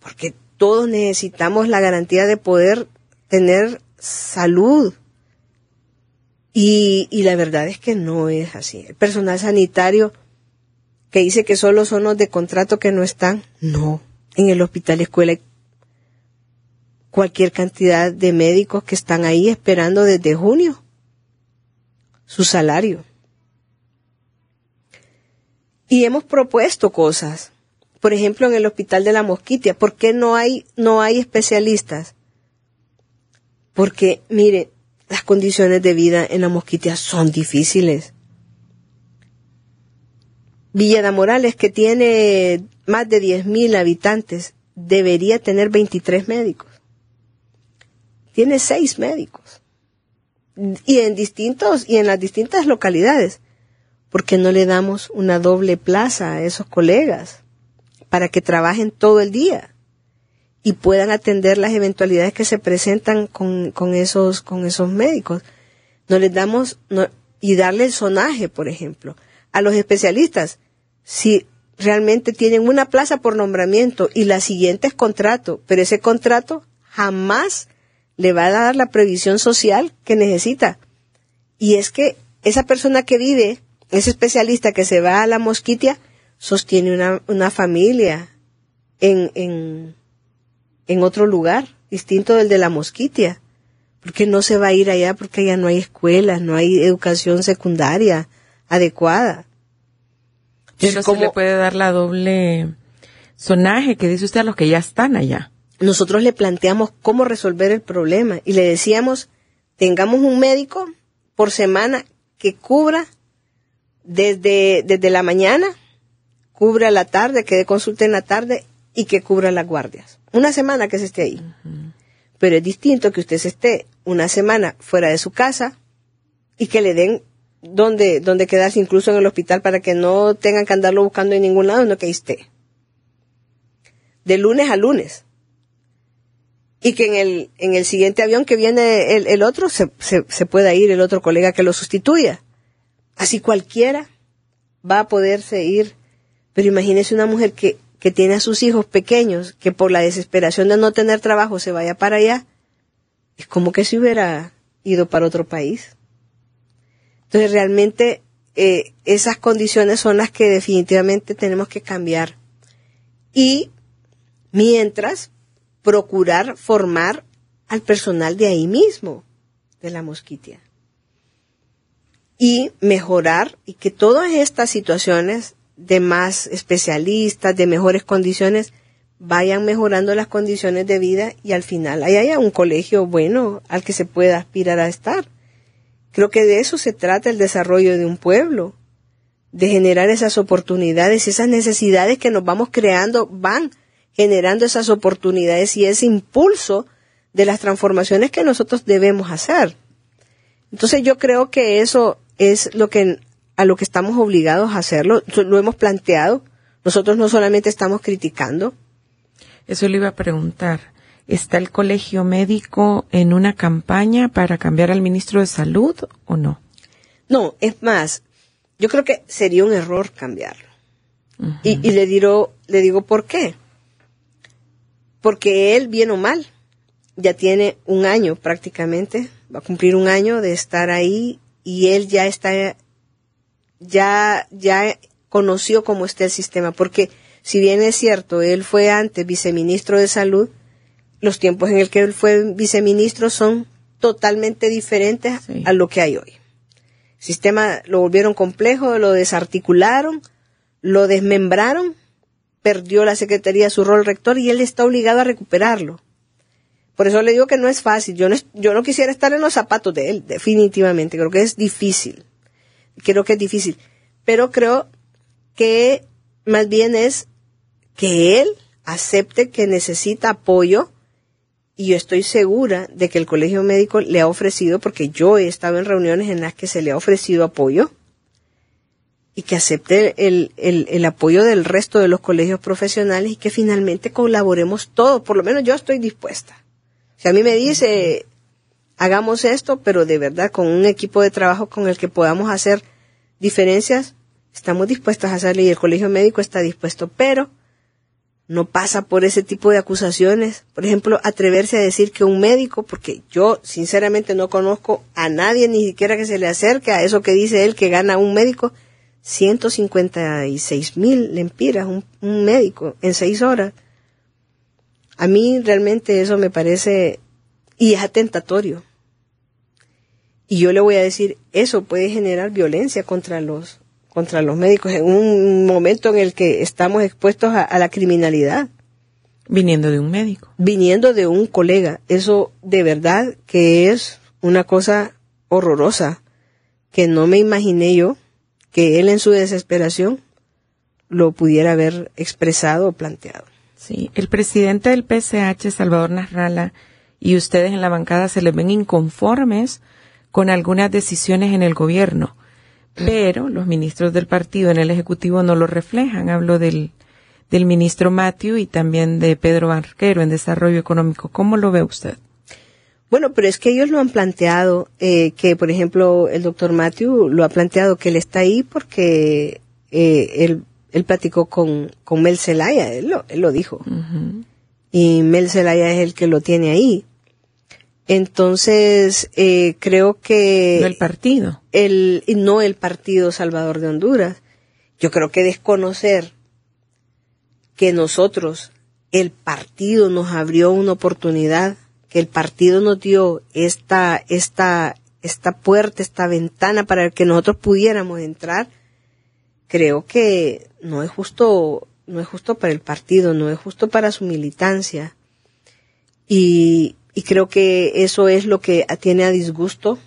Porque todos necesitamos la garantía de poder tener salud. Y, y la verdad es que no es así. El personal sanitario que dice que solo son los de contrato que no están, no. En el hospital escuela hay cualquier cantidad de médicos que están ahí esperando desde junio su salario. Y hemos propuesto cosas. Por ejemplo, en el hospital de la Mosquitia, ¿por qué no hay, no hay especialistas? Porque, mire, las condiciones de vida en la Mosquitia son difíciles. Villada Morales, que tiene más de 10.000 habitantes, debería tener 23 médicos. Tiene 6 médicos. Y en distintos, y en las distintas localidades. ¿Por qué no le damos una doble plaza a esos colegas para que trabajen todo el día y puedan atender las eventualidades que se presentan con, con esos, con esos médicos? No les damos, y darle el sonaje, por ejemplo, a los especialistas. Si realmente tienen una plaza por nombramiento y la siguiente es contrato, pero ese contrato jamás le va a dar la previsión social que necesita. Y es que esa persona que vive ese especialista que se va a la mosquitia sostiene una, una familia en, en, en otro lugar, distinto del de la mosquitia. Porque no se va a ir allá porque allá no hay escuelas, no hay educación secundaria adecuada.
Pero se le puede dar la doble sonaje que dice usted a los que ya están allá.
Nosotros le planteamos cómo resolver el problema y le decíamos, tengamos un médico por semana que cubra desde, desde la mañana, cubra la tarde, que dé consulta en la tarde y que cubra las guardias. Una semana que se esté ahí. Pero es distinto que usted se esté una semana fuera de su casa y que le den donde, donde quedarse incluso en el hospital para que no tengan que andarlo buscando en ningún lado, no que esté. De lunes a lunes. Y que en el, en el siguiente avión que viene el, el otro se, se, se pueda ir el otro colega que lo sustituya. Así cualquiera va a poderse ir. Pero imagínese una mujer que, que tiene a sus hijos pequeños, que por la desesperación de no tener trabajo se vaya para allá. Es como que se hubiera ido para otro país. Entonces realmente eh, esas condiciones son las que definitivamente tenemos que cambiar. Y mientras procurar formar al personal de ahí mismo, de la mosquitia y mejorar y que todas estas situaciones de más especialistas, de mejores condiciones, vayan mejorando las condiciones de vida y al final haya un colegio bueno al que se pueda aspirar a estar. Creo que de eso se trata el desarrollo de un pueblo, de generar esas oportunidades, esas necesidades que nos vamos creando van generando esas oportunidades y ese impulso de las transformaciones que nosotros debemos hacer. Entonces yo creo que eso es lo que a lo que estamos obligados a hacerlo. Lo hemos planteado. Nosotros no solamente estamos criticando.
Eso le iba a preguntar. ¿Está el colegio médico en una campaña para cambiar al ministro de Salud o no?
No, es más, yo creo que sería un error cambiarlo. y, y, le, digo, le digo por qué. Porque él, bien o mal, ya tiene un año prácticamente, va a cumplir un año de estar ahí y él ya está, ya, ya conoció cómo está el sistema, porque si bien es cierto, él fue antes viceministro de salud, los tiempos en el que él fue viceministro son totalmente diferentes a lo que hay hoy. El sistema lo volvieron complejo, lo desarticularon, lo desmembraron, perdió la Secretaría su rol rector y él está obligado a recuperarlo. Por eso le digo que no es fácil. Yo no, yo no quisiera estar en los zapatos de él, definitivamente. Creo que es difícil. Creo que es difícil. Pero creo que más bien es que él acepte que necesita apoyo y yo estoy segura de que el colegio médico le ha ofrecido, porque yo he estado en reuniones en las que se le ha ofrecido apoyo, y que acepte el, el, el, apoyo del resto de los colegios profesionales y que finalmente colaboremos todos. Por lo menos yo estoy dispuesta. Si a mí me dice, hagamos esto, pero de verdad con un equipo de trabajo con el que podamos hacer diferencias, estamos dispuestos a hacerlo y el colegio médico está dispuesto, pero no pasa por ese tipo de acusaciones. Por ejemplo, atreverse a decir que un médico, porque yo sinceramente no conozco a nadie ni siquiera que se le acerque a eso que dice él que gana un médico, 156 mil lempiras, un, un médico en seis horas. A mí realmente eso me parece y es atentatorio. Y yo le voy a decir, eso puede generar violencia contra los contra los médicos en un momento en el que estamos expuestos a, la criminalidad.
Viniendo de un médico.
Viniendo de un colega. Eso de verdad que es una cosa horrorosa que no me imaginé yo que él en su desesperación lo pudiera haber expresado o planteado.
Sí, el presidente del PCH, Salvador Nasralla, y ustedes en la bancada se les ven inconformes con algunas decisiones en el gobierno pero los ministros del partido en el Ejecutivo no lo reflejan. Hablo del, del ministro Matthew y también de Pedro Barquero en Desarrollo Económico. ¿Cómo lo ve usted?
Bueno, pero es que ellos lo han planteado, eh, que por ejemplo el doctor Matthew lo ha planteado que él está ahí porque eh, él, él platicó con, con Mel Zelaya, él lo, él lo dijo. Y Mel Zelaya es el que lo tiene ahí. Entonces, eh, creo que...
No el partido.
El, no el Partido Salvador de Honduras. Yo creo que desconocer que nosotros, el partido nos abrió una oportunidad, que el partido nos dio esta, esta, esta puerta, esta ventana para que nosotros pudiéramos entrar, creo que no es justo, no es justo para el partido, no es justo para su militancia. Y, y creo que eso es lo que tiene a disgusto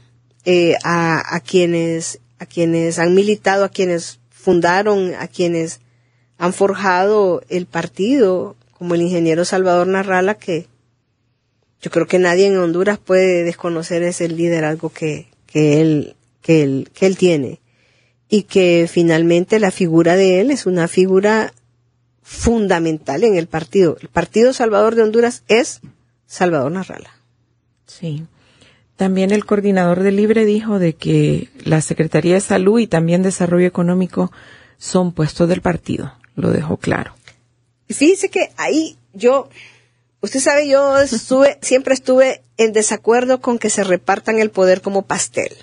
eh, a, quienes a quienes han militado, a quienes fundaron, a quienes han forjado el partido, como el ingeniero Salvador Narrala, que yo creo que nadie en Honduras puede desconocer ese liderazgo que, que él, que él, que él tiene. Y que finalmente la figura de él es una figura fundamental en el partido. El Partido Salvador de Honduras es Salvador Narrala.
Sí. También el coordinador de Libre dijo de que la Secretaría de Salud y también Desarrollo Económico son puestos del partido. Lo dejó claro.
Fíjese que ahí yo, usted sabe, yo estuve, siempre estuve en desacuerdo con que se repartan el poder como pastel.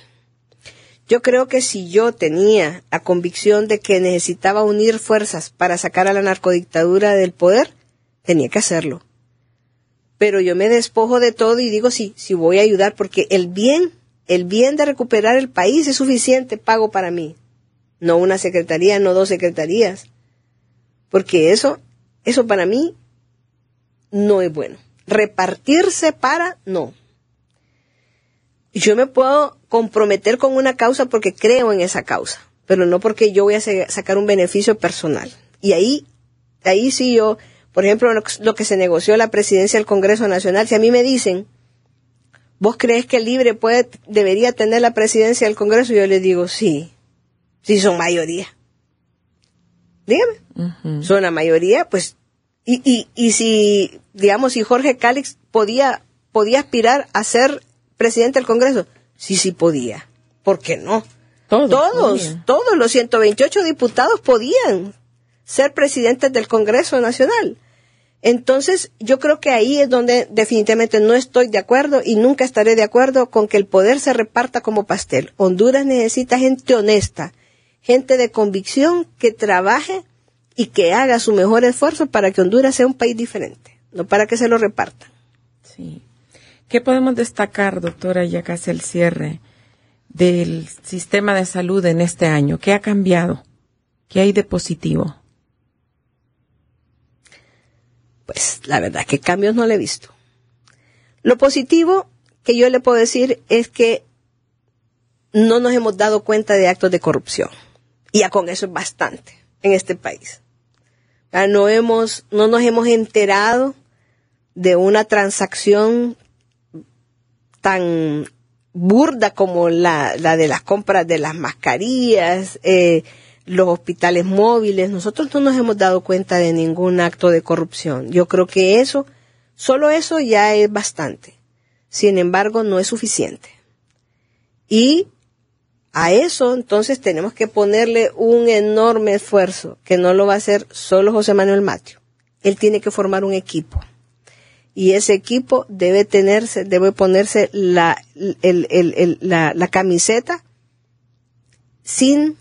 Yo creo que si yo tenía la convicción de que necesitaba unir fuerzas para sacar a la narcodictadura del poder, tenía que hacerlo pero yo me despojo de todo y digo sí, sí voy a ayudar porque el bien, el bien de recuperar el país es suficiente pago para mí. No una secretaría, no dos secretarías. Porque eso, eso para mí no es bueno. Repartirse para, no. Yo me puedo comprometer con una causa porque creo en esa causa, pero no porque yo voy a sacar un beneficio personal. Y ahí, ahí sí yo, por ejemplo, lo que se negoció la presidencia del Congreso Nacional, si a mí me dicen, ¿vos crees que el Libre puede, debería tener la presidencia del Congreso? Yo les digo, sí, sí son mayoría. Dígame, son la mayoría, pues, y, y, y si, digamos, si Jorge Cálix podía, podía aspirar a ser presidente del Congreso, sí, sí podía. ¿Por qué no? Todos, todos, todos los 128 diputados podían ser presidentes del Congreso Nacional. Entonces, yo creo que ahí es donde definitivamente no estoy de acuerdo y nunca estaré de acuerdo con que el poder se reparta como pastel. Honduras necesita gente honesta, gente de convicción que trabaje y que haga su mejor esfuerzo para que Honduras sea un país diferente, no para que se lo repartan.
Sí. ¿Qué podemos destacar, doctora, ya casi el cierre, del sistema de salud en este año? ¿Qué ha cambiado? ¿Qué hay de positivo?
Pues la verdad que cambios no le he visto. Lo positivo que yo le puedo decir es que no nos hemos dado cuenta de actos de corrupción. Y ya con eso es bastante en este país. No hemos, no nos hemos enterado de una transacción tan burda como la, de las compras de las mascarillas, eh, los hospitales móviles, nosotros no nos hemos dado cuenta de ningún acto de corrupción. Yo creo que eso, solo eso ya es bastante. Sin embargo, no es suficiente. Y a eso entonces tenemos que ponerle un enorme esfuerzo, que no lo va a hacer solo José Manuel Mateo. Él tiene que formar un equipo. Y ese equipo debe tenerse, debe ponerse la, la, la camiseta sin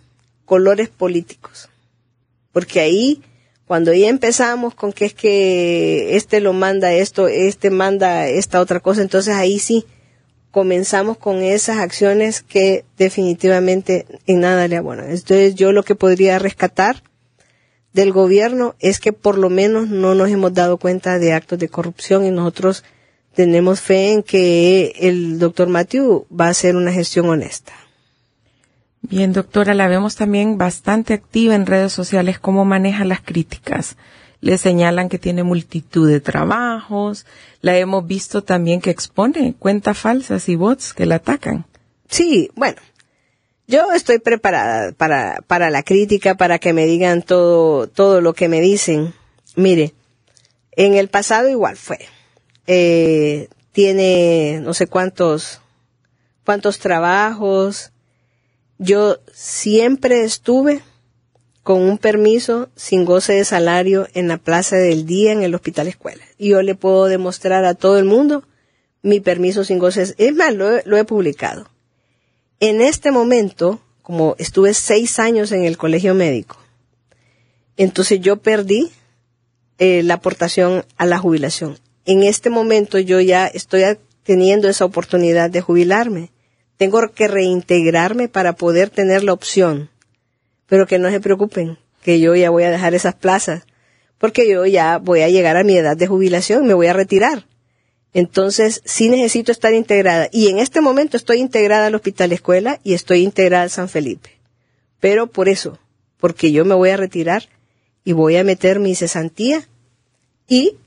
colores políticos. Porque ahí, cuando ya empezamos con que es que este lo manda esto, este manda esta otra cosa, entonces ahí sí comenzamos con esas acciones que definitivamente en nada le abonan. Entonces yo lo que podría rescatar del gobierno es que por lo menos no nos hemos dado cuenta de actos de corrupción y nosotros tenemos fe en que el doctor Matthew va a hacer una gestión honesta.
Bien, doctora, la vemos también bastante activa en redes sociales. ¿Cómo maneja las críticas? Le señalan que tiene multitud de trabajos. La hemos visto también que expone cuentas falsas y bots que la atacan.
Sí, bueno, yo estoy preparada para, para la crítica, para que me digan todo, todo lo que me dicen. Mire, en el pasado igual fue. Eh, tiene no sé cuántos, cuántos trabajos, yo siempre estuve con un permiso sin goce de salario en la plaza del día en el hospital escuela. Y yo le puedo demostrar a todo el mundo mi permiso sin goce. Es más, lo, he publicado. En este momento, como estuve seis años en el colegio médico, entonces yo perdí eh, la aportación a la jubilación. En este momento yo ya estoy teniendo esa oportunidad de jubilarme tengo que reintegrarme para poder tener la opción. Pero que no se preocupen, que yo ya voy a dejar esas plazas, porque yo ya voy a llegar a mi edad de jubilación, me voy a retirar. Entonces, sí necesito estar integrada. Y en este momento estoy integrada al Hospital Escuela y estoy integrada al San Felipe. Pero por eso, porque yo me voy a retirar y voy a meter mi cesantía y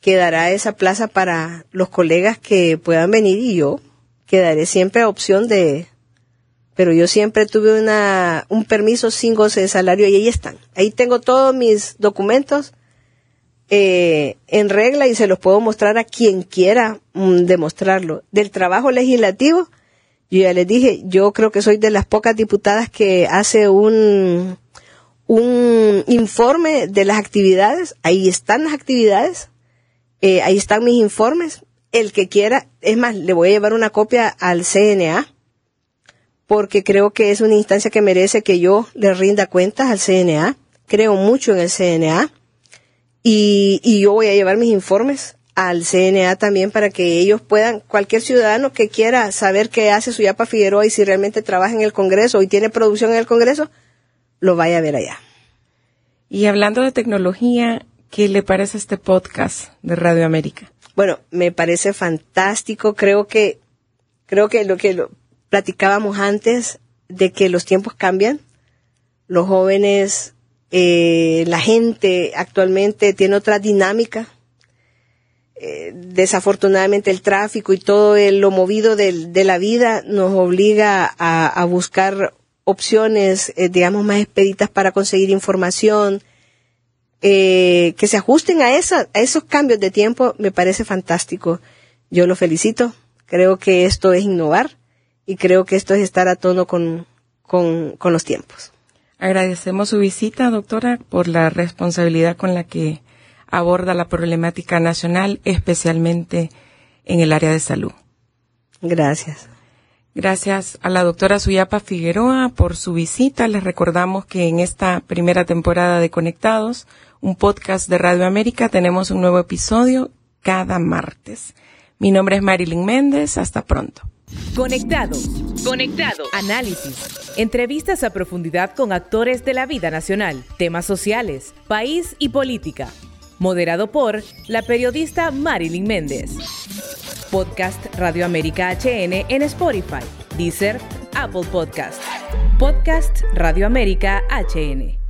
quedará esa plaza para los colegas que puedan venir y yo quedaré siempre a opción de, pero yo siempre tuve una, un permiso sin goce de salario y ahí están. Ahí tengo todos mis documentos eh, en regla y se los puedo mostrar a quien quiera mm, demostrarlo. Del trabajo legislativo, yo ya les dije, yo creo que soy de las pocas diputadas que hace un, un informe de las actividades. Ahí están las actividades, eh, ahí están mis informes el que quiera, es más, le voy a llevar una copia al CNA, porque creo que es una instancia que merece que yo le rinda cuentas al CNA. Creo mucho en el CNA. Y, y yo voy a llevar mis informes al CNA también para que ellos puedan, cualquier ciudadano que quiera saber qué hace su Yapa Figueroa y si realmente trabaja en el Congreso y tiene producción en el Congreso, lo vaya a ver allá.
Y hablando de tecnología, ¿qué le parece este podcast de Radio América?
Bueno, me parece fantástico. Creo que, creo que lo que lo platicábamos antes de que los tiempos cambian. Los jóvenes, eh, la gente actualmente tiene otra dinámica. Eh, desafortunadamente el tráfico y todo lo movido de, la vida nos obliga a, buscar opciones, eh, digamos, más expeditas para conseguir información, eh, que se ajusten a, esa, a esos cambios de tiempo me parece fantástico. Yo lo felicito. Creo que esto es innovar y creo que esto es estar a tono con, con, con los tiempos.
Agradecemos su visita, doctora, por la responsabilidad con la que aborda la problemática nacional, especialmente en el área de salud.
Gracias.
Gracias a la doctora Suyapa Figueroa por su visita. Les recordamos que en esta primera temporada de Conectados un podcast de Radio América. Tenemos un nuevo episodio cada martes. Mi nombre es Marilyn Méndez. Hasta pronto.
Conectado. Conectado. Análisis. Entrevistas a profundidad con actores de la vida nacional, temas sociales, país y política. Moderado por la periodista Marilyn Méndez. Podcast Radio América HN en Spotify, Deezer, Apple Podcast. Podcast Radio América HN.